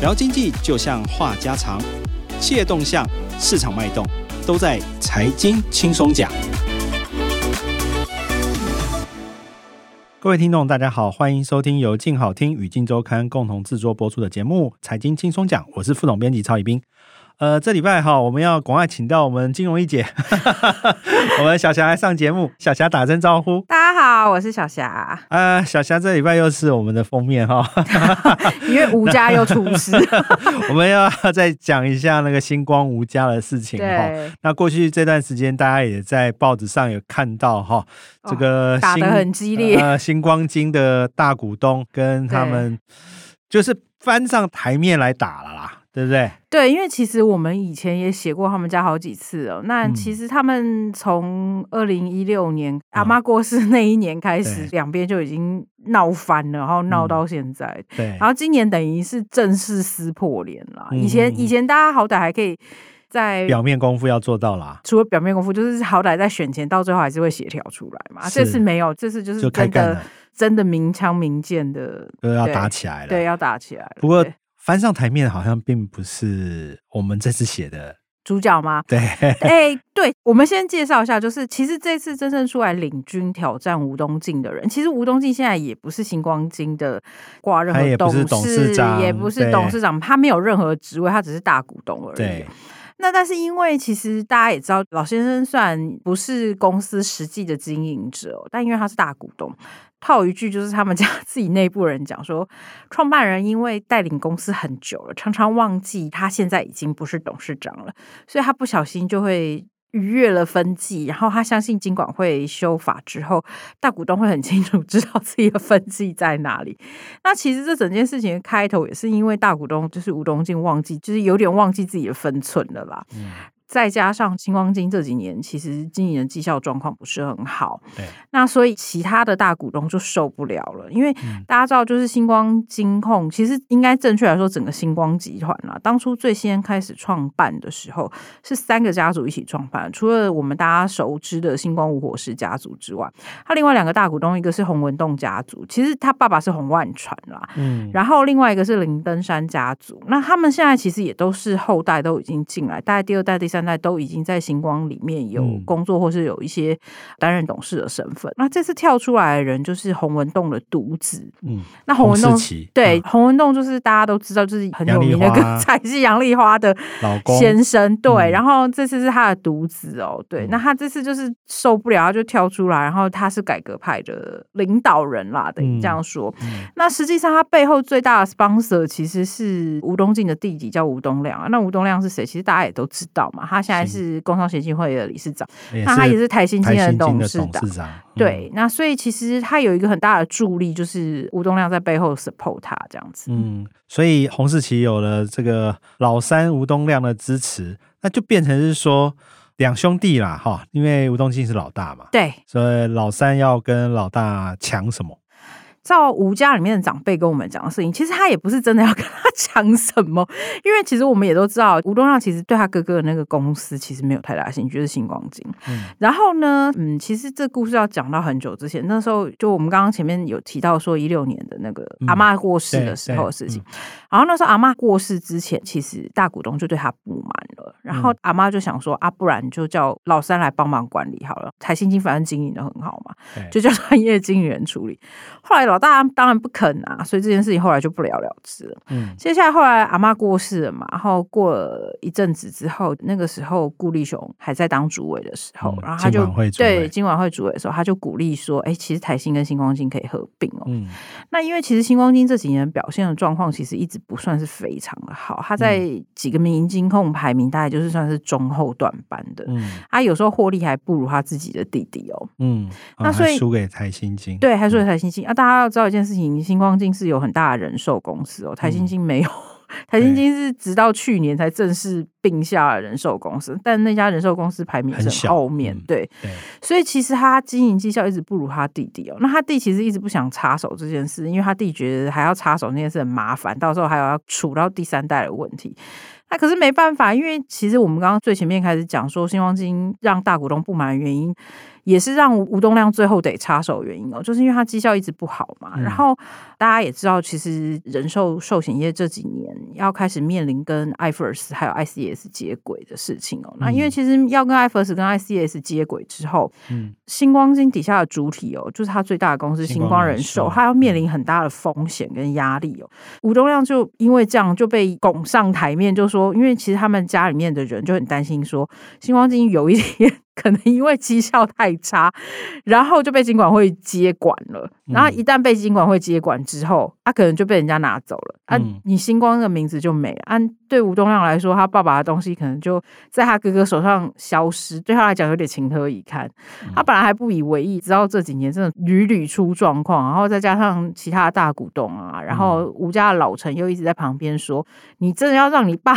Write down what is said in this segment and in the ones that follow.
聊经济就像话家常，企业动向、市场脉动，都在财经轻松讲。各位听众，大家好，欢迎收听由静好听与静周刊共同制作播出的节目《财经轻松讲》，我是副总编辑曹以斌。呃，这礼拜哈，我们要广外请到我们金融一姐，我们小霞来上节目。小霞打声招呼，好，我是小霞。呃，小霞这礼拜又是我们的封面哈，因为吴家又出事，我们要再讲一下那个星光吴家的事情哈。那过去这段时间，大家也在报纸上有看到哈，这个打得很激烈，呃，星光金的大股东跟他们就是翻上台面来打了啦。对不对？对，因为其实我们以前也写过他们家好几次哦。那其实他们从二零一六年、嗯、阿妈过世那一年开始，嗯、两边就已经闹翻了，然后闹到现在。嗯、对，然后今年等于是正式撕破脸了。嗯、以前以前大家好歹还可以在表面功夫要做到啦，除了表面功夫，就是好歹在选前到最后还是会协调出来嘛。这次没有，这次就是真的真的明枪明剑的，都要打起来了。对，要打起来了。不过。翻上台面好像并不是我们这次写的主角吗？对，哎、欸，对，我们先介绍一下，就是其实这次真正出来领军挑战吴东进的人，其实吴东进现在也不是星光金的挂任何董事，董事长，也不是董事长，他没有任何职位，他只是大股东而已。对，那但是因为其实大家也知道，老先生虽然不是公司实际的经营者，但因为他是大股东。套一句就是他们家 自己内部人讲说，创办人因为带领公司很久了，常常忘记他现在已经不是董事长了，所以他不小心就会逾越了分际。然后他相信金管会修法之后，大股东会很清楚知道自己的分际在哪里。那其实这整件事情的开头也是因为大股东就是吴东进忘记，就是有点忘记自己的分寸了啦。嗯再加上星光金这几年其实经营的绩效状况不是很好，对，那所以其他的大股东就受不了了，因为大家知道，就是星光金控其实应该正确来说，整个星光集团啦，当初最先开始创办的时候是三个家族一起创办，除了我们大家熟知的星光吴火氏家族之外，他另外两个大股东，一个是洪文栋家族，其实他爸爸是洪万传啦，嗯，然后另外一个是林登山家族，那他们现在其实也都是后代都已经进来，大概第二代、第三。现在都已经在星光里面有工作，或是有一些担任董事的身份。嗯、那这次跳出来的人就是洪文栋的独子。嗯，那洪文栋对洪文栋就是大家都知道，就是很有名的歌才是杨丽花的老公先生。对，嗯、然后这次是他的独子哦。对，那他这次就是受不了，他就跳出来。然后他是改革派的领导人啦，等于这样说。那实际上他背后最大的 sponsor 其实是吴东进的弟弟，叫吴东亮啊。那吴东亮是谁？其实大家也都知道嘛。他现在是工商协进会的理事长，那他也是台新金的董事长。对，那所以其实他有一个很大的助力，就是吴东亮在背后 support 他这样子。嗯，所以洪世奇有了这个老三吴东亮的支持，那就变成是说两兄弟啦，哈，因为吴东进是老大嘛，对，所以老三要跟老大抢什么？照吴家里面的长辈跟我们讲的事情，其实他也不是真的要跟他讲什么，因为其实我们也都知道，吴东亮其实对他哥哥的那个公司其实没有太大兴趣，就是星光金。嗯，然后呢，嗯，其实这故事要讲到很久之前，那时候就我们刚刚前面有提到说一六年的那个阿妈过世的时候的事情，嗯、然后那时候阿妈过世之前，其实大股东就对他不满了，然后阿妈就想说啊，不然就叫老三来帮忙管理好了，台新金反正经营的很好嘛，就叫专业经理人处理。后来老大当然不肯啊，所以这件事情后来就不了了之了。嗯，接下来后来阿妈过世了嘛，然后过了一阵子之后，那个时候顾立雄还在当主委的时候，嗯、然后他就对金管会主委的时候，他就鼓励说：“哎、欸，其实台新跟星光金可以合并哦。嗯”那因为其实星光金这几年表现的状况其实一直不算是非常的好，他在几个民营金控排名大概就是算是中后段班的。嗯，他有时候获利还不如他自己的弟弟哦。嗯，那所以输给台新金，对，还输给台新金、嗯、啊！大家要知道一件事。情，星光金是有很大的人寿公司哦，台新金没有，嗯、台新金是直到去年才正式并下了人寿公司，但那家人寿公司排名是后面，嗯、对，对所以其实他经营绩效一直不如他弟弟哦。那他弟其实一直不想插手这件事，因为他弟觉得还要插手那件事很麻烦，到时候还有要处到第三代的问题。那可是没办法，因为其实我们刚刚最前面开始讲说，新光金让大股东不满的原因。也是让吴东亮最后得插手原因哦，就是因为他绩效一直不好嘛。嗯、然后大家也知道，其实人寿寿险业这几年要开始面临跟 IFRS 还有 ICS 接轨的事情哦。嗯、那因为其实要跟 IFRS 跟 ICS 接轨之后，嗯，星光金底下的主体哦，就是他最大的公司星光人寿，他要面临很大的风险跟压力哦。吴东亮就因为这样就被拱上台面，就说，因为其实他们家里面的人就很担心说，星光金有一天。可能因为绩效太差，然后就被金管会接管了。然后一旦被金管会接管之后，他、可能就被人家拿走了。啊，你星光的名字就没了。按、啊、对吴东亮来说，他爸爸的东西可能就在他哥哥手上消失，对他来讲有点情何以堪。他本来还不以为意，直到这几年真的屡屡出状况，然后再加上其他的大股东啊，然后吴家的老陈又一直在旁边说：“你真的要让你爸？”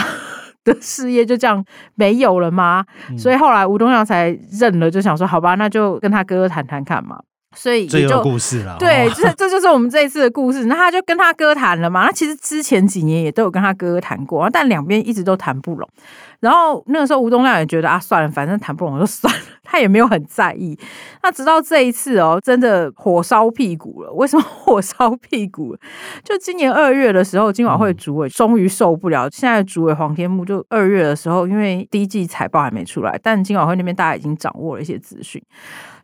的 事业就这样没有了吗？嗯、所以后来吴东阳才认了，就想说好吧，那就跟他哥哥谈谈看嘛。所以也就故事了。对，这这就是我们这一次的故事。那他就跟他哥谈了嘛。那其实之前几年也都有跟他哥哥谈过，但两边一直都谈不拢。然后那个时候吴东亮也觉得啊，算了，反正谈不拢就算了，他也没有很在意。那直到这一次哦，真的火烧屁股了。为什么火烧屁股？就今年二月的时候，金管会主委终于受不了。现在主委黄天木就二月的时候，因为第一季财报还没出来，但金管会那边大家已经掌握了一些资讯。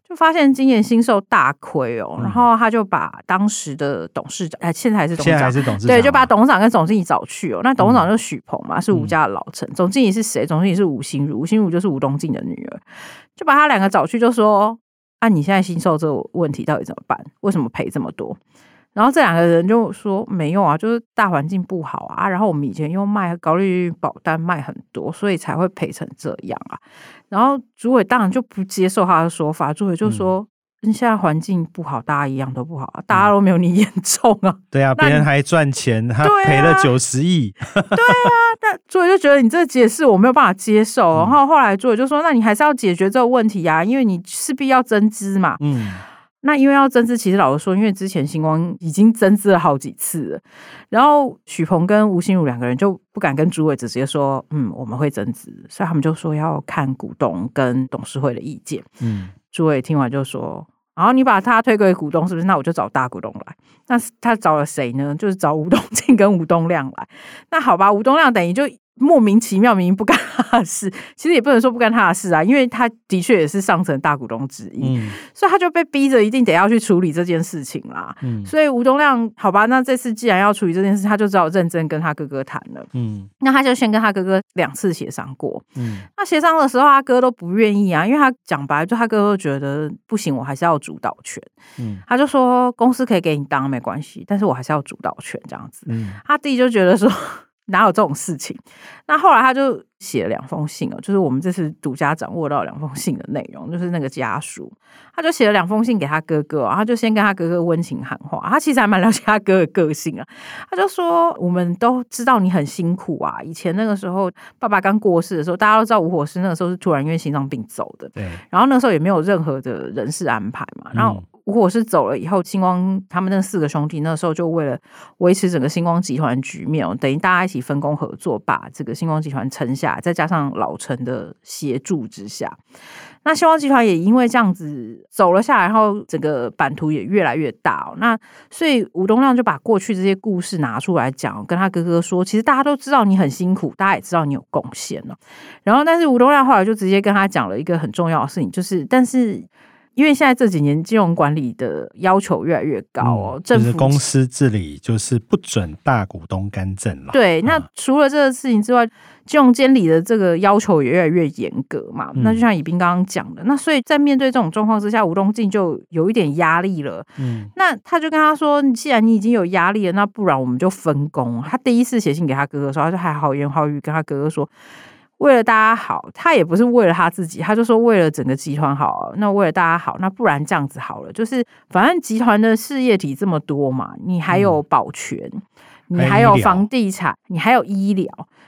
就发现今年新售大亏哦，然后他就把当时的董事长，哎，现在还是董事长，现在还是董事长，对，就把董事长跟总经理找去哦。那董事长就是许鹏嘛，是吴家的老臣。总经理是谁？总经理是吴心如，吴心如就是吴东进的女儿。就把他两个找去，就说：啊，你现在新售这个问题到底怎么办？为什么赔这么多？然后这两个人就说：没有啊，就是大环境不好啊。然后我们以前又卖高利率保单卖很多，所以才会赔成这样啊。然后主委当然就不接受他的说法，主委就说：“嗯、现在环境不好，大家一样都不好，啊，大家都没有你 严重啊。”对啊，别人还赚钱，他赔了九十亿。对啊，但主委就觉得你这个解释我没有办法接受。嗯、然后后来主委就说：“那你还是要解决这个问题啊，因为你势必要增资嘛。”嗯。那因为要增资，其实老实说，因为之前星光已经增资了好几次了，然后许鹏跟吴心如两个人就不敢跟主委直接说，嗯，我们会增资，所以他们就说要看股东跟董事会的意见。嗯，主委听完就说，然后你把他推给股东，是不是？那我就找大股东来。那他找了谁呢？就是找吴东进跟吴东亮来。那好吧，吴东亮等于就。莫名其妙，明明不干他的事，其实也不能说不干他的事啊，因为他的确也是上层大股东之一，嗯、所以他就被逼着一定得要去处理这件事情啦。嗯、所以吴东亮，好吧，那这次既然要处理这件事，他就只好认真跟他哥哥谈了。嗯，那他就先跟他哥哥两次协商过。嗯，那协商的时候，他哥都不愿意啊，因为他讲白，就他哥哥觉得不行，我还是要主导权。嗯，他就说公司可以给你当没关系，但是我还是要主导权这样子。嗯，他弟就觉得说。哪有这种事情？那后来他就写了两封信哦，就是我们这次独家掌握到两封信的内容，就是那个家书，他就写了两封信给他哥哥，然后他就先跟他哥哥温情喊话。他其实还蛮了解他哥的个性啊，他就说：“我们都知道你很辛苦啊，以前那个时候爸爸刚过世的时候，大家都知道吴火狮那个时候是突然因为心脏病走的，对，然后那时候也没有任何的人事安排嘛，然后。”吴火狮走了以后，星光他们那四个兄弟那时候就为了维持整个星光集团局面，等于大家一起分工合作，把这个星光集团撑下。再加上老陈的协助之下，那星光集团也因为这样子走了下来，然后整个版图也越来越大。那所以吴东亮就把过去这些故事拿出来讲，跟他哥哥说，其实大家都知道你很辛苦，大家也知道你有贡献了。然后，但是吴东亮后来就直接跟他讲了一个很重要的事情，就是但是。因为现在这几年金融管理的要求越来越高哦，嗯、政府公司治理就是不准大股东干政了。对，那除了这个事情之外，嗯、金融监理的这个要求也越来越严格嘛。嗯、那就像以斌刚刚讲的，那所以在面对这种状况之下，吴东进就有一点压力了。嗯，那他就跟他说：“既然你已经有压力了，那不然我们就分工。”他第一次写信给他哥哥的时候，他就还好言好语跟他哥哥说。为了大家好，他也不是为了他自己，他就说为了整个集团好。那为了大家好，那不然这样子好了，就是反正集团的事业体这么多嘛，你还有保全，嗯、你还有房地产，你还有医疗，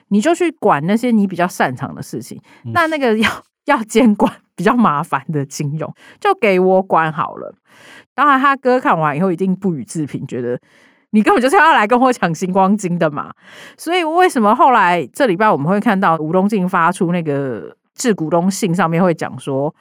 你就去管那些你比较擅长的事情。嗯、那那个要要监管比较麻烦的金融，就给我管好了。当然，他哥看完以后一定不予置评，觉得。你根本就是要来跟我抢星光金的嘛，所以为什么后来这礼拜我们会看到吴东进发出那个致股东信，上面会讲说，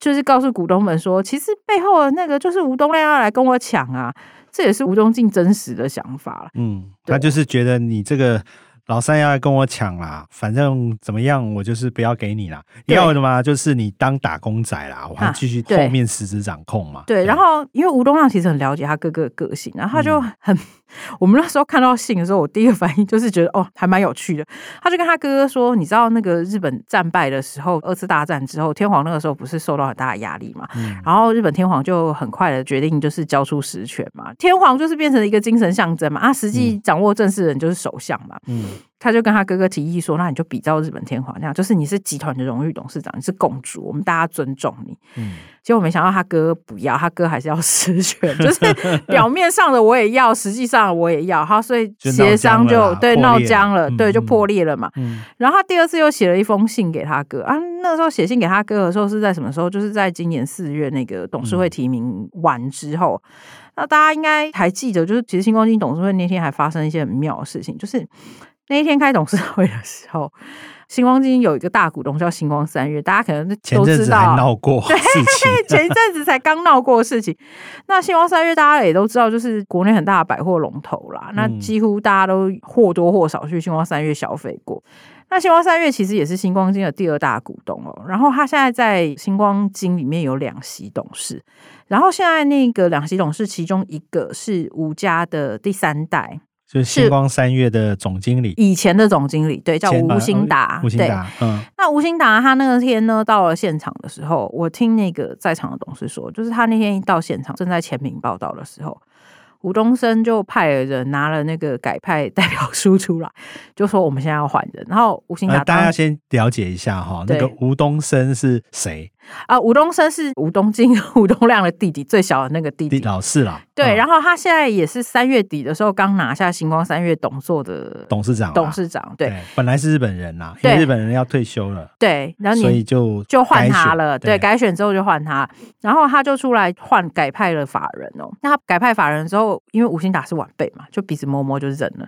就是告诉股东们说，其实背后的那个就是吴东亮要来跟我抢啊，这也是吴东进真实的想法。嗯，他就是觉得你这个老三要来跟我抢啦，反正怎么样，我就是不要给你啦。要的嘛，就是你当打工仔啦，我还继续后面实质掌控嘛。对，然后因为吴东亮其实很了解他哥哥的个性，然后他就很，我们那时候看到信的时候，我第一个反应就是觉得哦，还蛮有趣的。他就跟他哥哥说，你知道那个日本战败的时候，二次大战之后，天皇那个时候不是受到很大的压力嘛？然后日本天皇就很快的决定就是交出实权嘛，天皇就是变成了一个精神象征嘛，啊，实际掌握政事人就是首相嘛。嗯。他就跟他哥哥提议说：“那你就比照日本天皇那样，就是你是集团的荣誉董事长，你是共主，我们大家尊重你。”嗯，结果没想到他哥不要，他哥还是要 实权，就是表面上的我也要，实际上我也要。他所以协商就，就对闹僵了，对，就破裂了嘛。嗯，然后他第二次又写了一封信给他哥啊，那时候写信给他哥的时候是在什么时候？就是在今年四月那个董事会提名完之后。嗯、那大家应该还记得，就是其实星光金董事会那天还发生一些很妙的事情，就是。那一天开董事会的时候，星光金有一个大股东叫星光三月，大家可能都知道，闹过事情。对，前一阵子才刚闹过事情。那星光三月大家也都知道，就是国内很大的百货龙头啦。那几乎大家都或多或少去星光三月消费过。那星光三月其实也是星光金的第二大股东哦。然后他现在在星光金里面有两席董事，然后现在那个两席董事其中一个是吴家的第三代。就是星光三月的总经理，以前的总经理，对，叫吴兴达。吴兴达，嗯，那吴兴达他那天呢，到了现场的时候，我听那个在场的董事说，就是他那天一到现场，正在签名报道的时候。吴东升就派了人拿了那个改派代表书出来，就说我们现在要换人。然后吴兴达，大家先了解一下哈，那个吴东升是谁啊？吴东升是吴东进、吴东亮的弟弟，最小的那个弟弟，老四啦。对，然后他现在也是三月底的时候刚拿下星光三月董座的董事长，董事长。对，本来是日本人呐，因为日本人要退休了，对，然后所以就就换他了。对，改选之后就换他，然后他就出来换改派了法人哦。那他改派法人之后。因为吴兴达是晚辈嘛，就鼻子摸摸就忍了。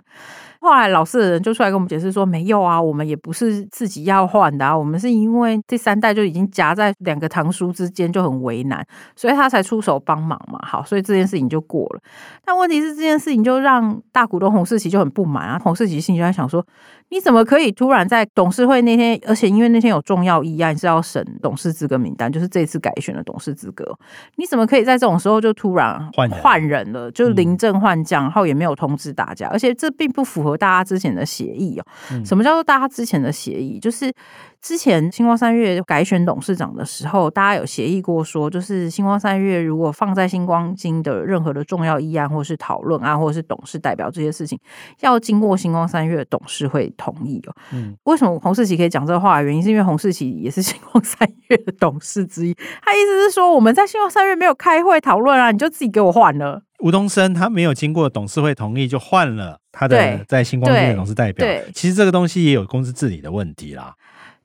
后来老四的人就出来跟我们解释说，没有啊，我们也不是自己要换的啊，我们是因为第三代就已经夹在两个堂叔之间，就很为难，所以他才出手帮忙嘛。好，所以这件事情就过了。但问题是这件事情就让大股东洪世奇就很不满啊。洪世奇心里就在想说，你怎么可以突然在董事会那天，而且因为那天有重要议案是要审董事资格名单，就是这次改选的董事资格，你怎么可以在这种时候就突然换换人了，就临阵换将，然后也没有通知大家，而且这并不符合。大家之前的协议哦，什么叫做大家之前的协议？就是之前星光三月改选董事长的时候，大家有协议过说，就是星光三月如果放在星光金的任何的重要议案，或是讨论啊，或者是董事代表这些事情，要经过星光三月董事会同意哦。嗯，为什么洪世奇可以讲这话？原因是因为洪世奇也是星光三月的董事之一，他意思是说，我们在星光三月没有开会讨论啊，你就自己给我换了。吴东升他没有经过董事会同意就换了他的在星光金的董事代表，其实这个东西也有公司治理的问题啦。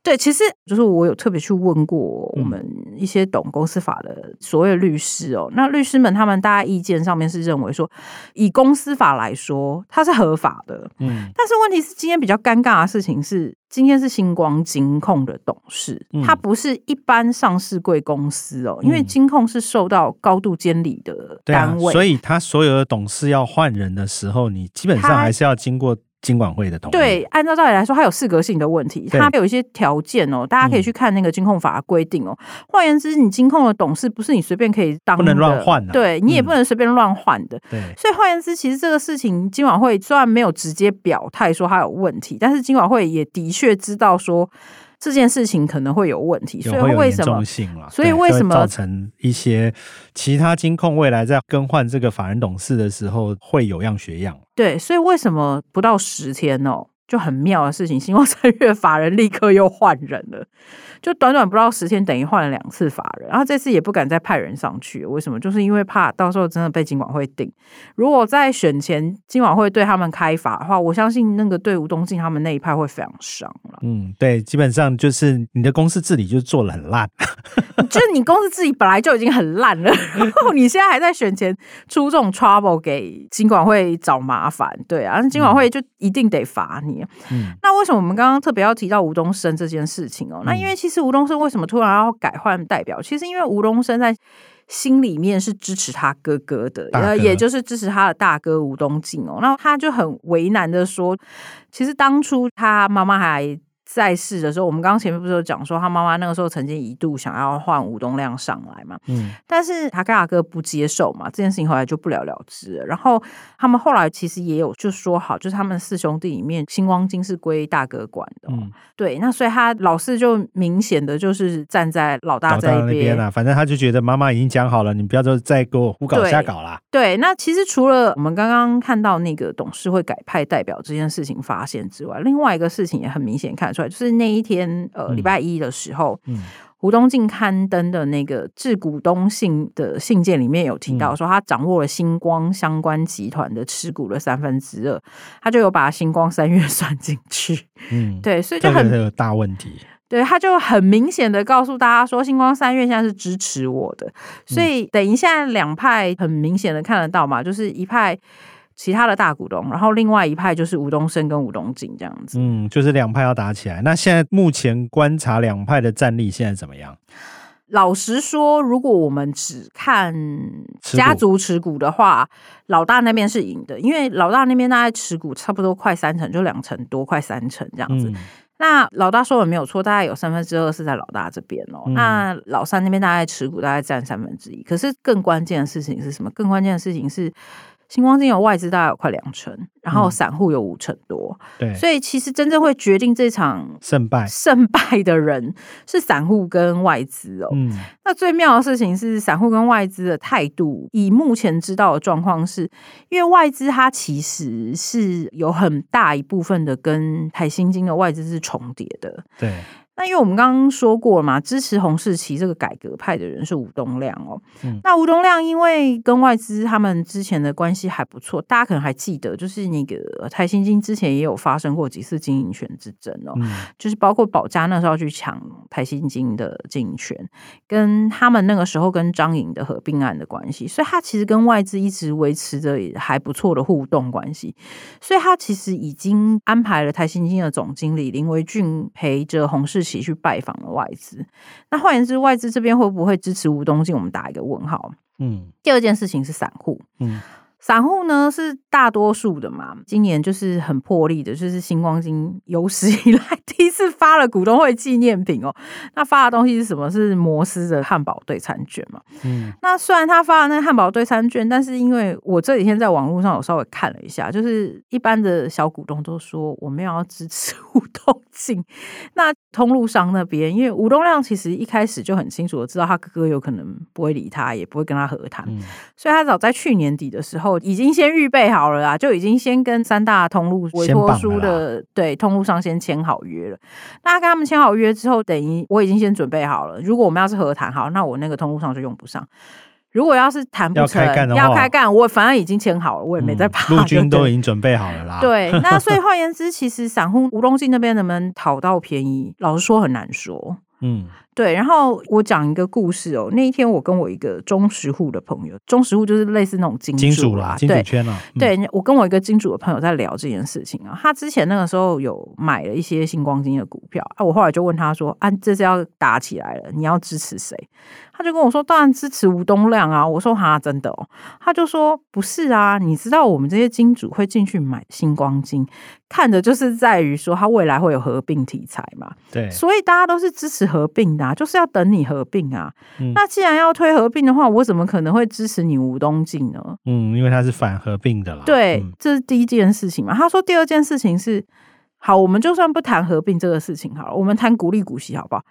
对，其实就是我有特别去问过我们一些懂公司法的所谓律师哦，那律师们他们大家意见上面是认为说，以公司法来说它是合法的，嗯，但是问题是今天比较尴尬的事情是，今天是星光金控的董事，它不是一般上市贵公司哦，因为金控是受到高度监理的单位，所以他所有的董事要换人的时候，你基本上还是要经过。金管会的同意。对，按照道理来说，它有适格性的问题，它有一些条件哦，大家可以去看那个金控法的规定哦。换、嗯、言之，你金控的董事不是你随便可以当的，不能乱换的，对你也不能随便乱换的。对、嗯，所以换言之，其实这个事情金管会虽然没有直接表态说它有问题，但是金管会也的确知道说。这件事情可能会有问题，所以为什么？所以为什么造成一些其他金控未来在更换这个法人董事的时候会有样学样？对，所以为什么不到十天哦？就很妙的事情，新光三越法人立刻又换人了，就短短不到十天，等于换了两次法人，然后这次也不敢再派人上去，为什么？就是因为怕到时候真的被金管会定。如果在选前金管会对他们开罚的话，我相信那个对吴东进他们那一派会非常伤了。嗯，对，基本上就是你的公司治理就做得很烂，就是你公司治理本来就已经很烂了，然后你现在还在选前出这种 trouble 给金管会找麻烦，对啊，金管会就一定得罚你。嗯，那为什么我们刚刚特别要提到吴东升这件事情哦？那因为其实吴东升为什么突然要改换代表？其实因为吴东升在心里面是支持他哥哥的，呃也就是支持他的大哥吴东进哦。然后他就很为难的说，其实当初他妈妈还。在世的时候，我们刚刚前面不是有讲说，他妈妈那个时候曾经一度想要换吴东亮上来嘛，嗯，但是他跟他哥不接受嘛，这件事情后来就不了了之了。然后他们后来其实也有就说好，就是他们四兄弟里面，星光金是归大哥管的，嗯，对。那所以他老四就明显的就是站在老大这一边啊，反正他就觉得妈妈已经讲好了，你不要就再给我胡搞瞎搞啦。对，那其实除了我们刚刚看到那个董事会改派代表这件事情发现之外，另外一个事情也很明显看出。就是那一天，呃，礼拜一的时候，嗯，胡东进刊登的那个致股东信的信件里面有提到，说他掌握了星光相关集团的持股的三分之二，他就有把星光三月 算进去，嗯，对，所以就很大问题，对，他就很明显的告诉大家说，星光三月现在是支持我的，所以等一下两派很明显的看得到嘛，就是一派。其他的大股东，然后另外一派就是吴东升跟吴东进这样子，嗯，就是两派要打起来。那现在目前观察两派的战力现在怎么样？老实说，如果我们只看家族持股的话，老大那边是赢的，因为老大那边大概持股差不多快三成，就两成多，快三成这样子。嗯、那老大说的没有错，大概有三分之二是在老大这边哦。嗯、那老三那边大概持股大概占三分之一。可是更关键的事情是什么？更关键的事情是。星光金有外资大概有快两成，然后散户有五成多，对，所以其实真正会决定这场胜败。胜败的人是散户跟外资哦。嗯，那最妙的事情是，散户跟外资的态度，以目前知道的状况是，因为外资它其实是有很大一部分的跟台新金的外资是重叠的，对。那因为我们刚刚说过了嘛，支持洪世奇这个改革派的人是吴东亮哦。嗯、那吴东亮因为跟外资他们之前的关系还不错，大家可能还记得，就是那个台新金之前也有发生过几次经营权之争哦，嗯、就是包括宝佳那时候去抢台新金的经营权，跟他们那个时候跟张颖的合并案的关系，所以他其实跟外资一直维持着还不错的互动关系，所以他其实已经安排了台新金的总经理林维俊陪着洪世奇。一起去拜访了外资，那换言之，外资这边会不会支持吴东进？我们打一个问号。嗯，第二件事情是散户。嗯。散户呢是大多数的嘛，今年就是很破例的，就是星光金有史以来第一次发了股东会纪念品哦。那发的东西是什么？是摩斯的汉堡对餐券嘛。嗯，那虽然他发了那个汉堡对餐券，但是因为我这几天在网络上有稍微看了一下，就是一般的小股东都说我们要支持吴东进。那通路商那边，因为吴东亮其实一开始就很清楚的知道他哥哥有可能不会理他，也不会跟他和谈，嗯、所以他早在去年底的时候。已经先预备好了啦，就已经先跟三大通路委托书的对通路上先签好约了。那跟他们签好约之后，等于我已经先准备好了。如果我们要是和谈好，那我那个通路上就用不上。如果要是谈不成，要开干，要开干，我反正已经签好了，我也没在怕。陆军都已经准备好了啦。对，那所以换言之，其实散户吴东进那边能不能讨到便宜，老实说很难说。嗯。对，然后我讲一个故事哦。那一天我跟我一个中石户的朋友，中石户就是类似那种金主，金主啦，金主圈啊。对，我跟我一个金主的朋友在聊这件事情啊。他之前那个时候有买了一些星光金的股票啊。我后来就问他说：“啊，这是要打起来了，你要支持谁？”他就跟我说：“当然支持吴东亮啊。”我说：“哈，真的哦。”他就说：“不是啊，你知道我们这些金主会进去买星光金，看的就是在于说他未来会有合并题材嘛。对，所以大家都是支持合并的啊。”就是要等你合并啊！嗯、那既然要推合并的话，我怎么可能会支持你吴东进呢？嗯，因为他是反合并的啦。对，嗯、这是第一件事情嘛。他说第二件事情是，好，我们就算不谈合并这个事情好了，我们谈鼓励股息好不好？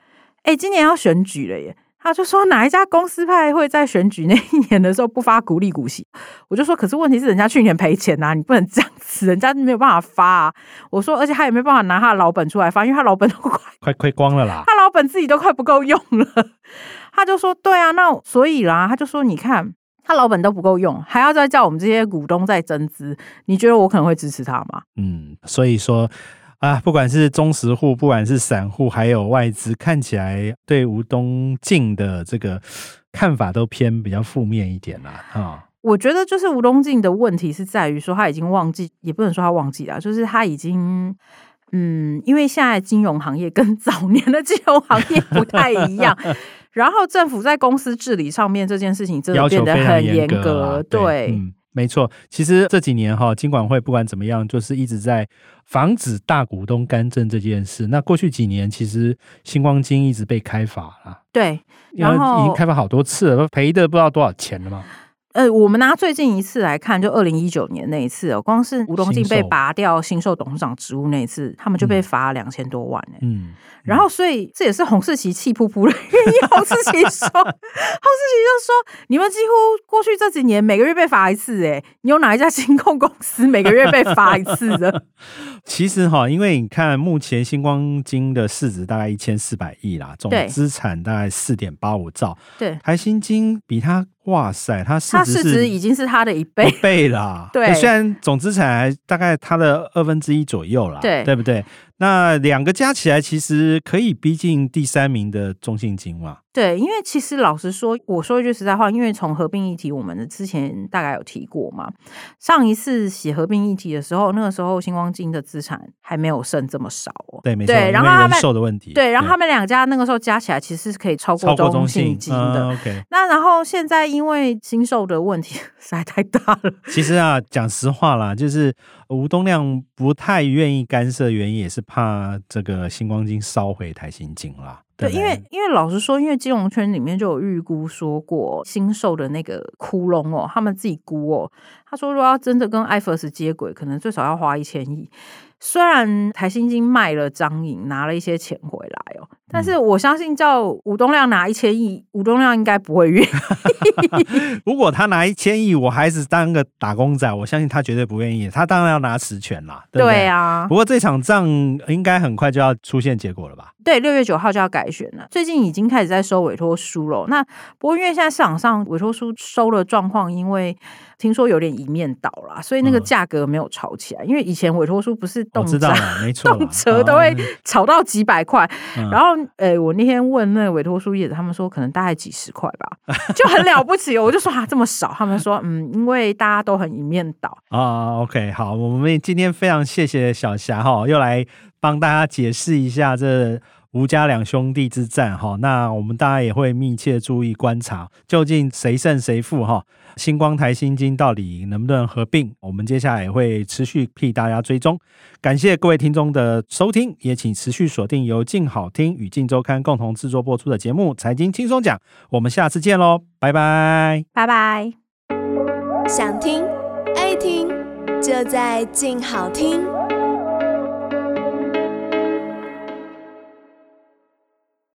哎，今年要选举了耶。他就说哪一家公司派会在选举那一年的时候不发股利股息？我就说，可是问题是人家去年赔钱呐，你不能这样子，人家没有办法发啊。我说，而且他也没办法拿他的老本出来发，因为他老本都快 快亏光了啦，他老本自己都快不够用了。他就说，对啊，那所以啦，他就说，你看他老本都不够用，还要再叫我们这些股东再增资，你觉得我可能会支持他吗？嗯，所以说。啊，不管是中实户，不管是散户，还有外资，看起来对吴东进的这个看法都偏比较负面一点啦。啊、哦，我觉得就是吴东进的问题是在于说他已经忘记，也不能说他忘记了，就是他已经，嗯，因为现在金融行业跟早年的金融行业不太一样。然后政府在公司治理上面这件事情真的变得很严格，对。对嗯没错，其实这几年哈，金管会不管怎么样，就是一直在防止大股东干政这件事。那过去几年，其实星光金一直被开罚了，对，然后已经开罚好多次了，赔的不知道多少钱了嘛。呃，我们拿最近一次来看，就二零一九年那一次哦，光是吴东进被拔掉新受董事长职务那一次，他们就被罚了两千多万哎。嗯。然后，所以这也是洪世奇气噗噗的原因。洪世奇说：“洪世奇就说，你们几乎过去这几年每个月被罚一次，哎，你有哪一家新控公司每个月被罚一次的？” 其实哈，因为你看，目前星光金的市值大概一千四百亿啦，总资产大概四点八五兆。对，台新金比它，哇塞，它市值，它市值已经是它的一倍一倍啦。对，虽然总资产还大概它的二分之一左右啦，对，对不对？那两个加起来，其实可以逼近第三名的中信金嘛？对，因为其实老实说，我说一句实在话，因为从合并议题，我们的之前大概有提过嘛。上一次写合并议题的时候，那个时候星光金的资产还没有剩这么少哦。对，没错。对，然后他们受的问题，对，然后他们两家那个时候加起来，其实是可以超过中信金的。嗯、OK。那然后现在因为新受的问题实在太大了。其实啊，讲实话啦，就是吴东亮不太愿意干涉，原因也是怕这个星光金烧毁台新金啦。对，因为因为老实说，因为金融圈里面就有预估说过，新售的那个窟窿哦，他们自己估哦，他说如果要真的跟 IFRS 接轨，可能最少要花一千亿。虽然台新金卖了张颖，拿了一些钱回来哦，但是我相信叫吴东亮拿一千亿，吴东亮应该不会愿意。如果他拿一千亿，我还是当个打工仔，我相信他绝对不愿意。他当然要拿实权啦，对不对？对啊。不过这场仗应该很快就要出现结果了吧？对，六月九号就要改选了。最近已经开始在收委托书了。那不过因为现在市场上委托书收的状况，因为听说有点一面倒啦，所以那个价格没有炒起来。嗯、因为以前委托书不是动辄没错，动辄都会炒到几百块。嗯、然后，诶、欸，我那天问那个委托书业者，他们说可能大概几十块吧，就很了不起。我就说啊，这么少？他们说嗯，因为大家都很一面倒啊。OK，好，我们今天非常谢谢小霞哈，又来帮大家解释一下这。吴家两兄弟之战，哈，那我们大家也会密切注意观察，究竟谁胜谁负，哈，星光台新金到底能不能合并？我们接下来也会持续替大家追踪。感谢各位听众的收听，也请持续锁定由静好听与静周刊共同制作播出的节目《财经轻松讲》，我们下次见喽，拜拜，拜拜。想听爱听，就在静好听。